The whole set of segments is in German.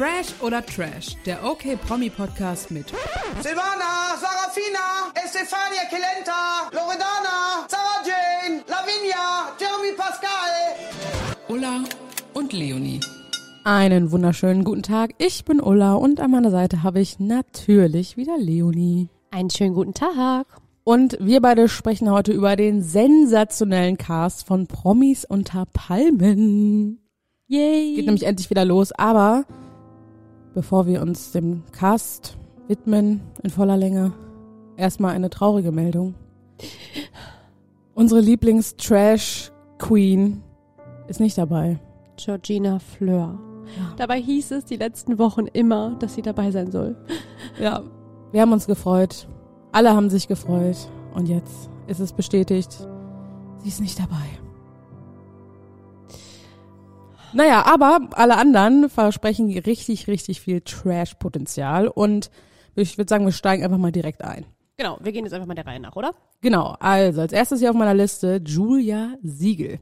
Fresh oder Trash, der OK Promi Podcast mit Silvana, Sarafina, Estefania Kelenta, Loredana, Sarah Jane, Lavinia, Jeremy Pascal. Ulla und Leonie. Einen wunderschönen guten Tag. Ich bin Ulla und an meiner Seite habe ich natürlich wieder Leonie. Einen schönen guten Tag. Und wir beide sprechen heute über den sensationellen Cast von Promis unter Palmen. Yay. Geht nämlich endlich wieder los, aber bevor wir uns dem Cast widmen in voller Länge, erstmal eine traurige Meldung. Unsere Lieblings-Trash-Queen ist nicht dabei. Georgina Fleur. Dabei hieß es die letzten Wochen immer, dass sie dabei sein soll. Ja, wir haben uns gefreut. Alle haben sich gefreut. Und jetzt ist es bestätigt, sie ist nicht dabei. Naja, aber alle anderen versprechen richtig, richtig viel Trash-Potenzial. Und ich würde sagen, wir steigen einfach mal direkt ein. Genau, wir gehen jetzt einfach mal der Reihe nach, oder? Genau, also als erstes hier auf meiner Liste Julia Siegel.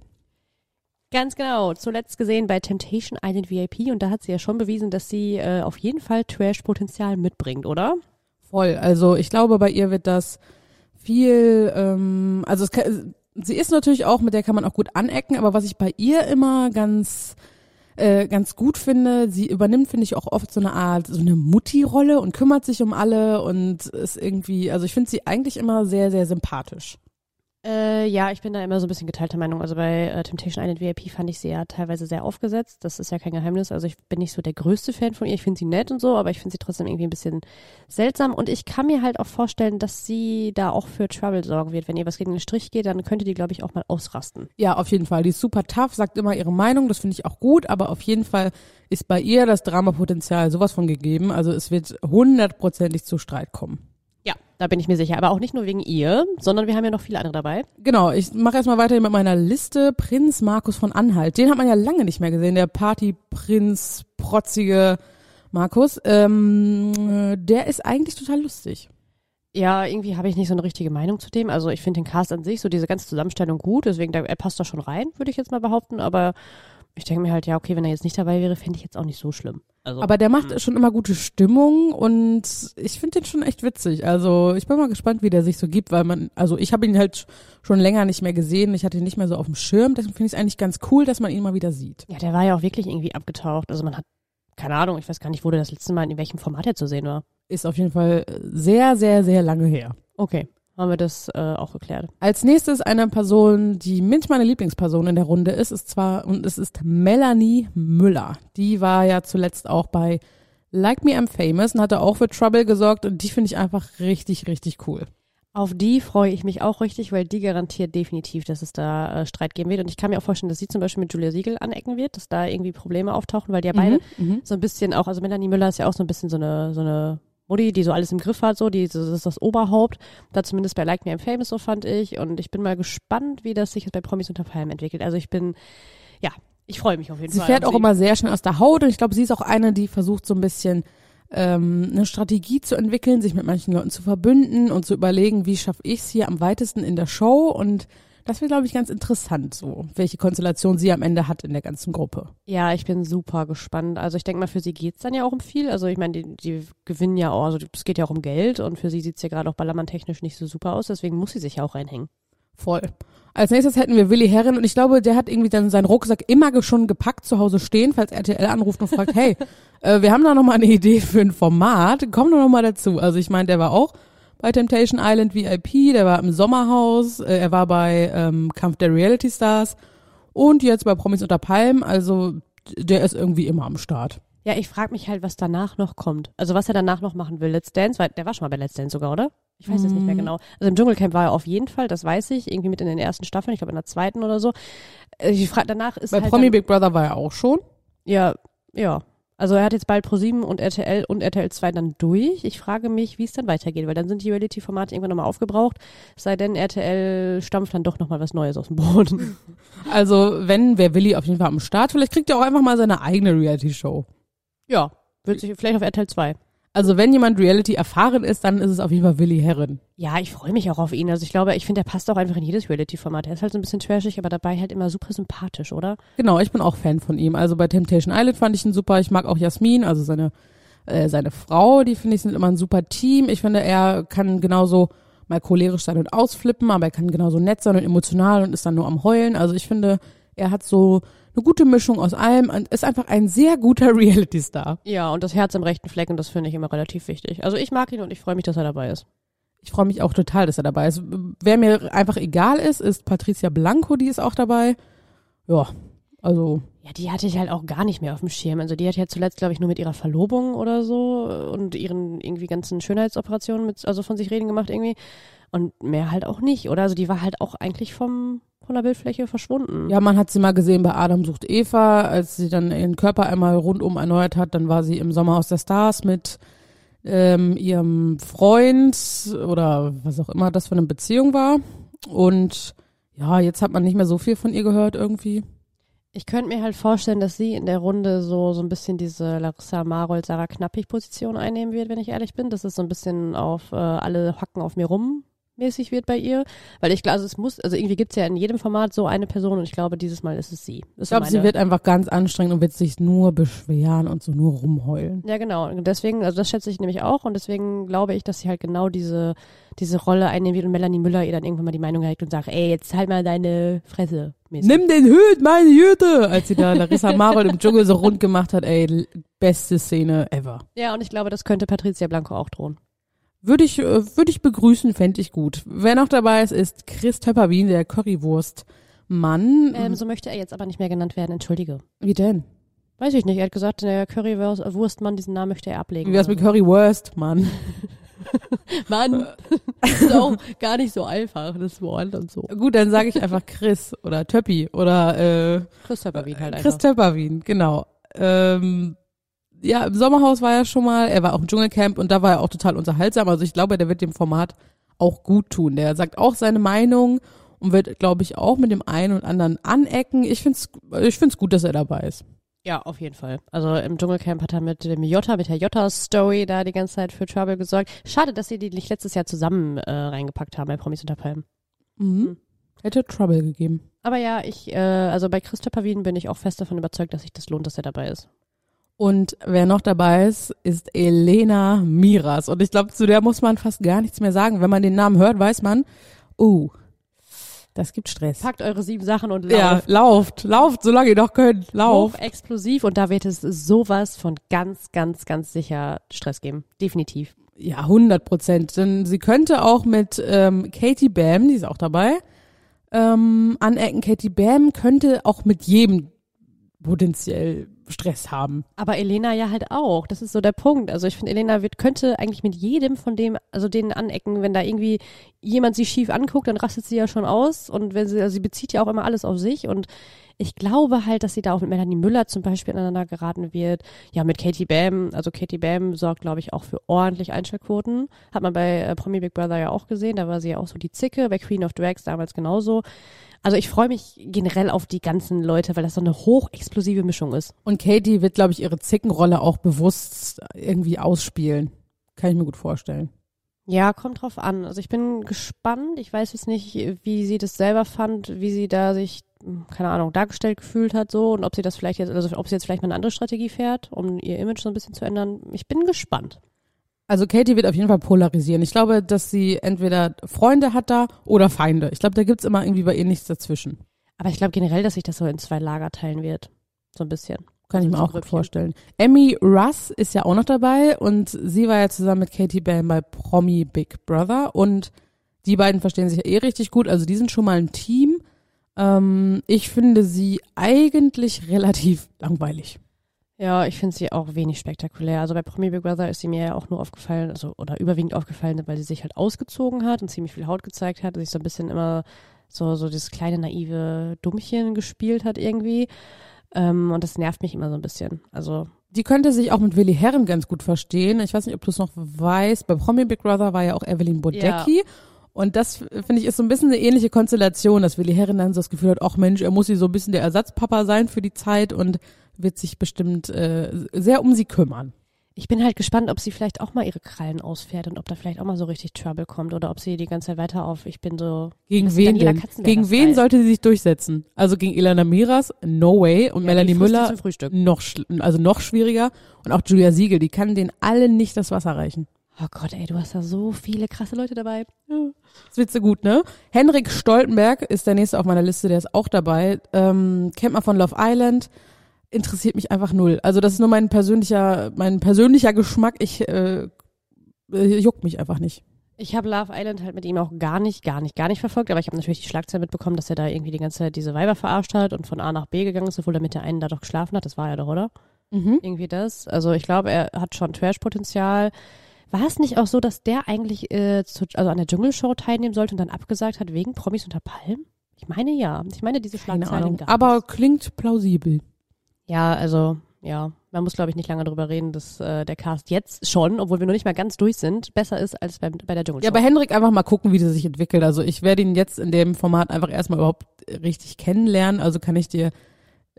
Ganz genau. Zuletzt gesehen bei Temptation Island VIP und da hat sie ja schon bewiesen, dass sie äh, auf jeden Fall Trash-Potenzial mitbringt, oder? Voll. Also ich glaube, bei ihr wird das viel, ähm, also es kann, sie ist natürlich auch, mit der kann man auch gut anecken, aber was ich bei ihr immer ganz äh, ganz gut finde, sie übernimmt, finde ich, auch oft so eine Art, so eine Mutti-Rolle und kümmert sich um alle und ist irgendwie, also ich finde sie eigentlich immer sehr, sehr sympathisch. Äh, ja, ich bin da immer so ein bisschen geteilter Meinung. Also bei äh, Temptation Island VIP fand ich sie ja teilweise sehr aufgesetzt. Das ist ja kein Geheimnis. Also ich bin nicht so der größte Fan von ihr. Ich finde sie nett und so, aber ich finde sie trotzdem irgendwie ein bisschen seltsam. Und ich kann mir halt auch vorstellen, dass sie da auch für Trouble sorgen wird. Wenn ihr was gegen den Strich geht, dann könnte die, glaube ich, auch mal ausrasten. Ja, auf jeden Fall. Die ist super tough, sagt immer ihre Meinung, das finde ich auch gut, aber auf jeden Fall ist bei ihr das Dramapotenzial sowas von gegeben. Also es wird hundertprozentig zu Streit kommen. Ja, da bin ich mir sicher. Aber auch nicht nur wegen ihr, sondern wir haben ja noch viele andere dabei. Genau, ich mache erstmal weiter mit meiner Liste. Prinz Markus von Anhalt. Den hat man ja lange nicht mehr gesehen, der Partyprinz, protzige Markus. Ähm, der ist eigentlich total lustig. Ja, irgendwie habe ich nicht so eine richtige Meinung zu dem. Also ich finde den Cast an sich, so diese ganze Zusammenstellung gut, deswegen da, er passt da schon rein, würde ich jetzt mal behaupten. Aber ich denke mir halt, ja, okay, wenn er jetzt nicht dabei wäre, fände ich jetzt auch nicht so schlimm. Also, Aber der macht schon immer gute Stimmung und ich finde den schon echt witzig. Also ich bin mal gespannt, wie der sich so gibt, weil man, also ich habe ihn halt schon länger nicht mehr gesehen. Ich hatte ihn nicht mehr so auf dem Schirm. Deswegen finde ich es eigentlich ganz cool, dass man ihn mal wieder sieht. ja, der war ja auch wirklich irgendwie abgetaucht. Also man hat, keine Ahnung, ich weiß gar nicht, wo der das letzte Mal in welchem Format er zu sehen war. Ist auf jeden Fall sehr, sehr, sehr lange her. Okay, haben wir das äh, auch geklärt. Als nächstes eine Person, die mit meine Lieblingsperson in der Runde ist, ist zwar, und es ist Melanie Müller. Die war ja zuletzt auch bei Like Me I'm Famous und hatte auch für Trouble gesorgt und die finde ich einfach richtig, richtig cool. Auf die freue ich mich auch richtig, weil die garantiert definitiv, dass es da äh, Streit geben wird. Und ich kann mir auch vorstellen, dass sie zum Beispiel mit Julia Siegel anecken wird, dass da irgendwie Probleme auftauchen, weil die ja beide Mhm. so ein bisschen auch, also Melanie Müller ist ja auch so ein bisschen so eine, so eine Mutti, die so alles im Griff hat, so, die, das ist das Oberhaupt. Da zumindest bei Like Me I'm Famous, so fand ich. Und ich bin mal gespannt, wie das sich jetzt bei Promis unter Palmen entwickelt. Also ich bin, ja, ich freue mich auf jeden Sie Fall. fährt auf auch immer sehr schnell aus der Haut und ich glaube, sie ist auch eine, die versucht so ein bisschen ähm, eine Strategie zu entwickeln, sich mit manchen Leuten zu verbünden und zu überlegen, wie schaffe ich es hier am weitesten in der Show und das wäre, glaube ich, ganz interessant, so welche Konstellation sie am Ende hat in der ganzen Gruppe. Ja, ich bin super gespannt. Also ich denke mal, für sie geht's dann ja auch um viel. Also ich meine, die, die gewinnen ja auch, also es geht ja auch um Geld und für sie sieht's ja gerade auch ballermann-technisch nicht so super aus, deswegen muss sie sich ja auch reinhängen. Voll. Als nächstes hätten wir Willi Herren und ich glaube, der hat irgendwie dann seinen Rucksack immer schon gepackt zu Hause stehen, falls RTL anruft und fragt, hey, äh, wir haben da noch mal eine Idee für ein Format, komm doch noch mal dazu. Also ich meine, der war auch bei Temptation Island VIP, der war im Sommerhaus, äh, er war bei ähm, Kampf der Reality Stars und jetzt bei Promis unter Palmen, also der ist irgendwie immer am Start. Ja, ich frage mich halt, was danach noch kommt. Also was er danach noch machen will. Let's Dance, weil der war schon mal bei Let's Dance sogar, oder? Ich weiß es nicht mehr Mhm. genau. Also im Dschungelcamp war er auf jeden Fall, das weiß ich, irgendwie mit in den ersten Staffeln, ich glaube in der zweiten oder so. Äh, Ich frage danach ist Bei halt Promi Big Brother war er auch schon. ja, ja. Also er hat jetzt bald Pro7 und RTL und RTL 2 dann durch. Ich frage mich, wie es dann weitergeht, weil dann sind die Reality-Formate irgendwann nochmal aufgebraucht. Es sei denn, RTL stampft dann doch nochmal was Neues aus dem Boden. Also wenn, wäre Willi auf jeden Fall am Start. Vielleicht kriegt er auch einfach mal seine eigene Reality-Show. ja, wird sich vielleicht auf RTL 2. Also wenn jemand Reality erfahren ist, dann ist es auf jeden Fall Willi Herren. Ja, ich freue mich auch auf ihn. Also ich glaube, ich finde, der passt auch einfach in jedes Reality-Format. Er ist halt so ein bisschen trashig, aber dabei halt immer super sympathisch, oder? Genau, ich bin auch Fan von ihm. Also bei Temptation Island fand ich ihn super. Ich mag auch Jasmin, also seine äh, seine Frau, die finde ich sind immer ein super Team. Ich finde, er kann genauso mal cholerisch sein und ausflippen, aber er kann genauso nett sein und emotional und ist dann nur am Heulen. Also ich finde, er hat so eine gute Mischung aus allem und ist einfach ein sehr guter Reality-Star. Ja, und das Herz im rechten Fleck und das finde ich immer relativ wichtig. Also ich mag ihn und ich freue mich, dass er dabei ist. Ich freue mich auch total, dass er dabei ist. Wer mir einfach egal ist, ist Patricia Blanco, die ist auch dabei. Ja, also Ja, die hatte ich halt auch gar nicht mehr auf dem Schirm. Also die hat ja zuletzt, glaube ich, nur mit ihrer Verlobung oder so und ihren irgendwie ganzen Schönheitsoperationen mit, also von sich reden gemacht irgendwie. Und mehr halt auch nicht, oder? Also die war halt auch eigentlich vom, von der Bildfläche verschwunden. Ja, man hat sie mal gesehen bei Adam sucht Eva, als sie dann ihren Körper einmal rundum erneuert hat, dann war sie im Sommerhaus der Stars mit ähm, ihrem Freund oder was auch immer das für eine Beziehung war. Und ja, jetzt hat man nicht mehr so viel von ihr gehört irgendwie. Ich könnte mir halt vorstellen, dass sie in der Runde so, so ein bisschen diese Larissa Marold, Sarah Knappig-Position einnehmen wird, wenn ich ehrlich bin. Dass es so ein bisschen auf äh, alle hacken auf mir rum mäßig wird bei ihr. Weil ich glaube, also es muss, also irgendwie gibt's ja in jedem Format so eine Person und ich glaube, dieses Mal ist es sie. Das Ich glaube, sie wird einfach ganz anstrengend und wird sich nur beschweren und so nur rumheulen. Ja, genau. Und deswegen, also das schätze ich nämlich auch und deswegen glaube ich, dass sie halt genau diese, diese Rolle einnehmen wird und Melanie Müller ihr dann irgendwann mal die Meinung erregt und sagt, ey, jetzt halt mal deine Fresse. mäßig. Nimm den Hüt, meine Jüte! Als sie da Larissa Marold im Dschungel so rund gemacht hat, ey, beste Szene ever. Ja, und ich glaube, das könnte Patricia Blanco auch drohen. Würde ich, äh, würde ich begrüßen, fände ich gut. Wer noch dabei ist, ist Chris Töpperwien, der Currywurst-Mann. Ähm, so möchte er jetzt aber nicht mehr genannt werden, entschuldige. Wie denn? Weiß ich nicht, er hat gesagt, der Currywurstmann, diesen Namen möchte er ablegen. Wie wär's mit Currywurst, Mann? Das ist auch gar nicht so einfach, das Wort und so. Gut, dann sage ich einfach Chris oder Töppi oder äh, Christopher Wien halt Chris einfach. Töpperwien, genau. Ähm, ja, im Sommerhaus war er schon mal, er war auch im Dschungelcamp und da war er auch total unterhaltsam. Also ich glaube, der wird dem Format auch gut tun. Der sagt auch seine Meinung und wird, glaube ich, auch mit dem einen und anderen anecken. Ich find's, ich find's gut, dass er dabei ist. Ja, auf jeden Fall. Also im Dschungelcamp hat er mit dem Jota, mit der Jota-Story da die ganze Zeit für Trouble gesorgt. Schade, dass sie die nicht letztes Jahr zusammen äh, reingepackt haben bei Promis unter Palmen. Mhm. Hätte Trouble gegeben. Aber ja, ich, äh, also bei Christopher Wien bin ich auch fest davon überzeugt, dass sich das lohnt, dass er dabei ist. Und wer noch dabei ist, ist Elena Miras. Und ich glaube, zu der muss man fast gar nichts mehr sagen. Wenn man den Namen hört, weiß man, uh, das gibt Stress. Packt eure sieben Sachen und Ja, lauft. lauft, lauft, solange ihr noch könnt, lauft. Hoch explosiv und da wird es sowas von ganz, ganz, ganz sicher Stress geben. Definitiv. Ja, 100 Prozent. Denn sie könnte auch mit ähm, Katie Bam, die ist auch dabei, ähm, anecken. Katie Bam könnte auch mit jedem potenziell Stress haben. Aber Elena ja halt auch. Das ist so der Punkt. Also ich finde, Elena wird, könnte eigentlich mit jedem von dem, also denen anecken, wenn da irgendwie jemand sie schief anguckt, dann rastet sie ja schon aus. Und wenn sie, also sie bezieht ja auch immer alles auf sich. Und ich glaube halt, dass sie da auch mit Melanie Müller zum Beispiel aneinander geraten wird. Ja, mit Katie Bam. Also Katie Bam sorgt, glaube ich, auch für ordentlich Einschaltquoten. Hat man bei äh, Promi Big Brother ja auch gesehen. Da war sie ja auch so die Zicke. Bei Queen of Drags damals genauso. Also ich freue mich generell auf die ganzen Leute, weil das so eine hochexplosive Mischung ist. Und Katie wird, glaube ich, ihre Zickenrolle auch bewusst irgendwie ausspielen. Kann ich mir gut vorstellen. Ja, kommt drauf an. Also ich bin gespannt. Ich weiß jetzt nicht, wie sie das selber fand, wie sie da sich, hm, keine Ahnung, dargestellt gefühlt hat so und ob sie das vielleicht jetzt, also ob sie jetzt vielleicht mal eine andere Strategie fährt, um ihr Image so ein bisschen zu ändern. Ich bin gespannt. Also Katie wird auf jeden Fall polarisieren. Ich glaube, dass sie entweder Freunde hat da oder Feinde. Ich glaube, da gibt's immer irgendwie bei ihr nichts dazwischen. Aber ich glaube generell, dass sich das so in zwei Lager teilen wird. So ein bisschen. Kann ich mir auch gut vorstellen. Emmy Russ ist ja auch noch dabei und sie war ja zusammen mit Katie Bam bei Promi Big Brother und die beiden verstehen sich ja eh richtig gut. Also die sind schon mal ein Team. Ähm, ich finde sie eigentlich relativ langweilig. Ja, ich finde sie auch wenig spektakulär. Also bei Promi Big Brother ist sie mir ja auch nur aufgefallen, also oder überwiegend aufgefallen, weil sie sich halt ausgezogen hat und ziemlich viel Haut gezeigt hat, sich so ein bisschen immer so so dieses kleine naive Dummchen gespielt hat irgendwie. Ähm, und das nervt mich immer so ein bisschen. Also Die könnte sich auch mit Willi Herren ganz gut verstehen. Ich weiß nicht, ob du es noch weißt. Bei Promi Big Brother war ja auch Evelyn Bodecki. Und das finde ich ist so ein bisschen eine ähnliche Konstellation, dass Willi Herren dann so das Gefühl hat, ach Mensch, er muss sie so ein bisschen der Ersatzpapa sein für die Zeit und wird sich bestimmt äh, sehr um sie kümmern. Ich bin halt gespannt, ob sie vielleicht auch mal ihre Krallen ausfährt und ob da vielleicht auch mal so richtig Trouble kommt oder ob sie die ganze Zeit weiter auf, ich bin so. Gegen wen denn? Gegen wen sollte sie sich durchsetzen? Also gegen Elena Miras? No way. Und Ja, Melanie Müller? Noch, also noch schwieriger. Und auch Julia Siegel, die kann denen alle nicht das Wasser reichen. Oh Gott, ey, du hast da so viele krasse Leute dabei. Das wird so gut, ne? Henrik Stoltenberg ist der nächste auf meiner Liste, der ist auch dabei. Ähm, kennt man von Love Island. Interessiert mich einfach null. Also das ist nur mein persönlicher, mein persönlicher Geschmack. Ich äh, äh, juckt mich einfach nicht. Ich habe Love Island halt mit ihm auch gar nicht, gar nicht, gar nicht verfolgt, aber ich habe natürlich die Schlagzeile mitbekommen, dass er da irgendwie die ganze Zeit diese Weiber verarscht hat und von A nach B gegangen ist, obwohl er mit der einen da doch geschlafen hat. Das war er doch, oder? Mhm. Irgendwie das. Also ich glaube, er hat schon Trash-Potenzial. War es nicht auch so, dass der eigentlich äh, zu, also an der Dschungelshow teilnehmen sollte und dann abgesagt hat wegen Promis unter Palmen? Ich meine ja. Ich meine diese Schlagzeilen. Aber klingt plausibel. Ja, also ja, man muss glaube ich nicht lange drüber reden, dass äh, der Cast jetzt schon, obwohl wir noch nicht mal ganz durch sind, besser ist als beim, bei der Dschungelshow. Ja, bei Henrik einfach mal gucken, wie das sich entwickelt. Also ich werde ihn jetzt in dem Format einfach erstmal überhaupt richtig kennenlernen. Also kann ich dir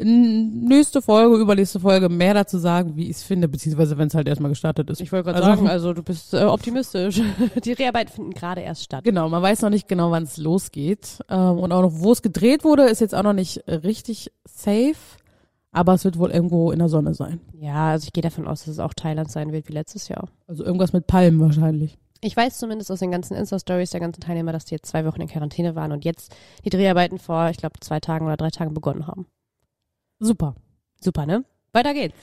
nächste Folge, übernächste Folge mehr dazu sagen, wie ich es finde, beziehungsweise wenn es halt erstmal gestartet ist. ich wollte gerade Also- sagen, also du bist äh, optimistisch. Die Dreharbeiten finden gerade erst statt. Genau, man weiß noch nicht genau, wann es losgeht. Ähm, und auch noch, wo es gedreht wurde, ist jetzt auch noch nicht richtig safe. Aber es wird wohl irgendwo in der Sonne sein. Ja, also ich gehe davon aus, dass es auch Thailand sein wird wie letztes Jahr. Also irgendwas mit Palmen wahrscheinlich. Ich weiß zumindest aus den ganzen Insta-Stories der ganzen Teilnehmer, dass die jetzt zwei Wochen in Quarantäne waren und jetzt die Dreharbeiten vor, ich glaube, zwei Tagen oder drei Tagen begonnen haben. Super. Super, ne? Weiter geht's.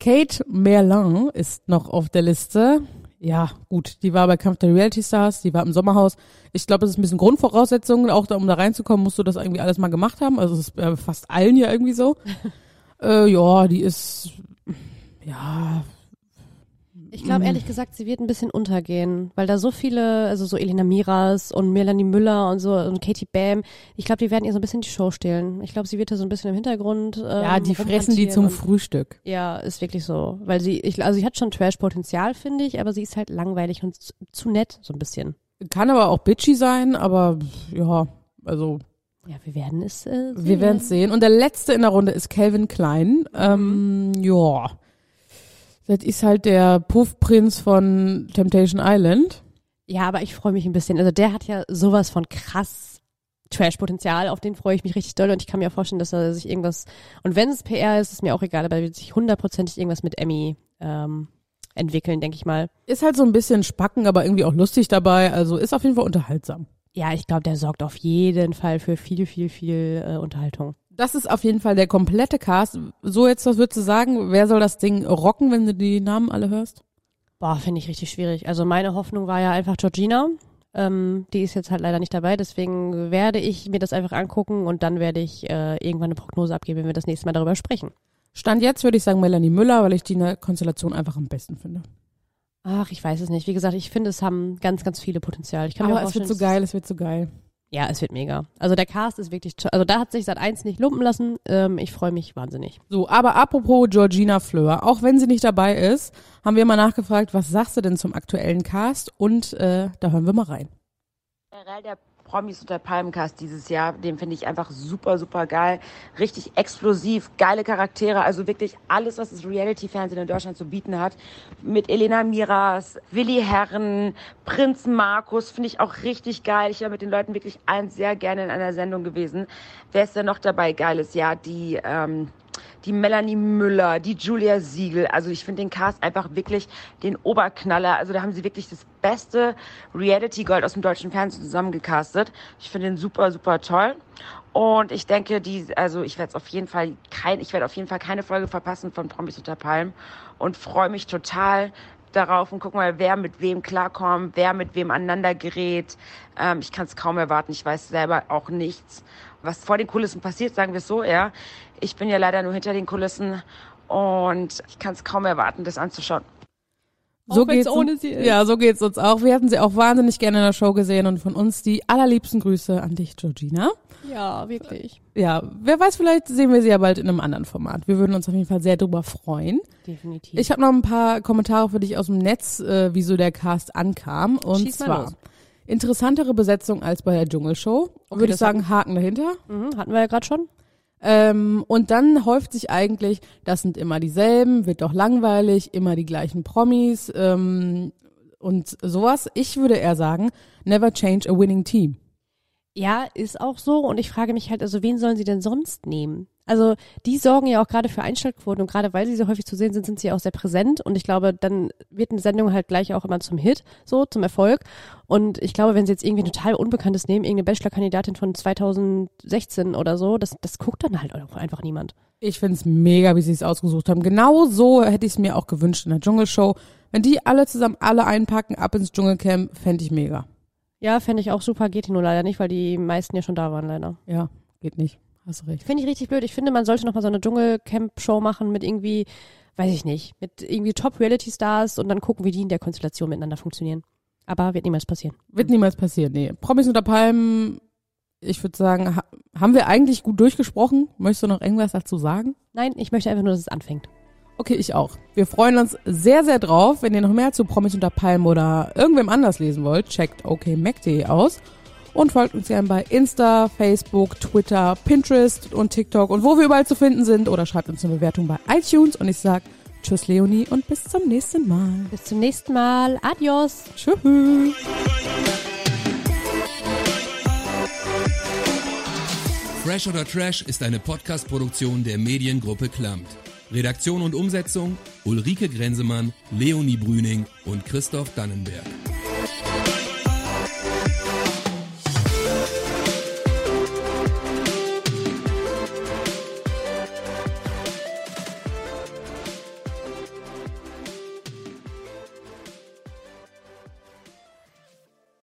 Kate Merlin ist noch auf der Liste. Ja, gut, die war bei Kampf der Reality Stars, die war im Sommerhaus. Ich glaube, das ist ein bisschen Grundvoraussetzung, auch da, um da reinzukommen, musst du das irgendwie alles mal gemacht haben. Also es ist bei fast allen ja irgendwie so. äh, ja, die ist, ja, Ich glaube Mhm. ehrlich gesagt, sie wird ein bisschen untergehen, weil da so viele, also so Elena Miras und Melanie Müller und so und Katie Bam, ich glaube, die werden ihr so ein bisschen die Show stehlen. Ich glaube, sie wird da so ein bisschen im Hintergrund. Ähm, ja, die fressen die zum und- Frühstück. Ja, ist wirklich so, weil sie, ich, also sie hat schon Trash-Potenzial, finde ich, aber sie ist halt langweilig und zu, zu nett so ein bisschen. Kann aber auch bitchy sein, aber ja, also Ja, wir werden es. Äh, wir werden es sehen. Und der letzte in der Runde ist Calvin Klein. Ähm, ja, das ist halt der Puffprinz von Temptation Island. Ja, aber ich freue mich ein bisschen. Also der hat ja sowas von krass Trash-Potenzial, auf den freue ich mich richtig doll und ich kann mir auch vorstellen, dass er sich irgendwas, und wenn es PR ist, ist mir auch egal, aber er wird sich hundertprozentig irgendwas mit Emmy ähm, entwickeln, denke ich mal. Ist halt so ein bisschen spacken, aber irgendwie auch lustig dabei. Also ist auf jeden Fall unterhaltsam. Ja, ich glaube, der sorgt auf jeden Fall für viel, viel, viel äh, Unterhaltung. Das ist auf jeden Fall der komplette Cast. So jetzt, was würdest du sagen? Wer soll das Ding rocken, wenn du die Namen alle hörst? Boah, finde ich richtig schwierig. Also meine Hoffnung war ja einfach Georgina. Ähm, die ist jetzt halt leider nicht dabei, deswegen werde ich mir das einfach angucken und dann werde ich äh, irgendwann eine Prognose abgeben, wenn wir das nächste Mal darüber sprechen. Stand jetzt würde ich sagen Melanie Müller, weil ich die in der Konstellation einfach am besten finde. Ach, ich weiß es nicht. Wie gesagt, ich finde, es haben ganz, ganz viele Potenzial. Ich kann mir Aber auch es wird so vorstellen, geil, es wird so geil. Ja, es wird mega. Also der Cast ist wirklich, also da hat sich seit eins nicht lumpen lassen. Ähm, ich freue mich wahnsinnig. So, aber apropos Georgina Fleur, auch wenn sie nicht dabei ist, haben wir mal nachgefragt, was sagst du denn zum aktuellen Cast? Und äh, da hören wir mal rein. Der Promis unter Palmencast dieses Jahr, den finde ich einfach super, super geil. Richtig explosiv, geile Charaktere, also wirklich alles, was das Reality-Fernsehen in Deutschland zu bieten hat. Mit Elena Miras, Willi Herren, Prinz Markus, finde ich auch richtig geil. Ich war mit den Leuten wirklich allen sehr gerne in einer Sendung gewesen. Wer ist denn noch dabei? Geiles Jahr, die, ähm, die Melanie Müller, die Julia Siegel. Also ich finde den Cast einfach wirklich den Oberknaller. Also da haben sie wirklich das beste Reality Gold aus dem deutschen Fernsehen zusammengecastet. Ich finde den super, super toll. Und ich denke, die, also ich werde auf jeden Fall kein, ich werde auf jeden Fall keine Folge verpassen von Promis unter Palmen und freue mich total darauf und guck mal, wer mit wem klarkommt, wer mit wem aneinander gerät. Ähm, ich kann es kaum erwarten. Ich weiß selber auch nichts, was vor den Kulissen passiert, sagen wir es so, ja. Ich bin ja leider nur hinter den Kulissen und ich kann es kaum erwarten, das anzuschauen. So geht's ohne uns, sie ist. Ja, so geht's uns auch. Wir hätten sie auch wahnsinnig gerne in der Show gesehen und von uns die allerliebsten Grüße an dich, Georgina. Ja, wirklich. Ja, wer weiß, vielleicht sehen wir sie ja bald in einem anderen Format. Wir würden uns auf jeden Fall sehr drüber freuen. Definitiv. Ich habe noch ein paar Kommentare für dich aus dem Netz, äh, wie so der Cast ankam. Und Schieß zwar los. interessantere Besetzung als bei der Dschungelshow. Okay, Würde ich sagen, Haken dahinter. mhm, hatten wir ja gerade schon. Ähm, und dann häuft sich eigentlich, das sind immer dieselben, wird doch langweilig, immer die gleichen Promis ähm, und sowas. Ich würde eher sagen, never change a winning team. Ja, ist auch so. Und ich frage mich halt, also wen sollen sie denn sonst nehmen? Also die sorgen ja auch gerade für Einschaltquoten und gerade weil sie so häufig zu sehen sind, sind sie auch sehr präsent und ich glaube, dann wird eine Sendung halt gleich auch immer zum Hit, so zum Erfolg. Und ich glaube, wenn sie jetzt irgendwie ein total Unbekanntes nehmen, irgendeine Bachelor-Kandidatin von 2016 oder so, das, das guckt dann halt auch einfach niemand. Ich find's mega, wie sie es ausgesucht haben. Genau so hätte ich es mir auch gewünscht in der Dschungelshow. Wenn die alle zusammen alle einpacken, ab ins Dschungelcamp, fände ich mega. Ja, fände ich auch super, geht nur leider nicht, weil die meisten ja schon da waren, leider. Ja, geht nicht. Hast du recht. Finde ich richtig blöd. Ich finde, man sollte noch mal so eine Dschungelcamp-Show machen mit irgendwie, weiß ich nicht, mit irgendwie Top-Reality-Stars und dann gucken, wie die in der Konstellation miteinander funktionieren. Aber wird niemals passieren. Wird niemals passieren, nee. Promis unter Palmen, ich würde sagen, ha haben wir eigentlich gut durchgesprochen? Möchtest du noch irgendwas dazu sagen? Nein, ich möchte einfach nur, dass es anfängt. Okay, ich auch. Wir freuen uns sehr, sehr drauf. Wenn ihr noch mehr zu Promis unter Palmen oder irgendwem anders lesen wollt, checkt okmac.de aus und folgt uns gerne bei Insta, Facebook, Twitter, Pinterest und TikTok und wo wir überall zu finden sind oder schreibt uns eine Bewertung bei iTunes und ich sag Tschüss Leonie und bis zum nächsten Mal. Bis zum nächsten Mal. Adios. Tschüss. Fresh oder Trash ist eine Podcast-Produktion der Mediengruppe Klammt. Redaktion und Umsetzung Ulrike Grenzemann, Leonie Brüning und Christoph Dannenberg.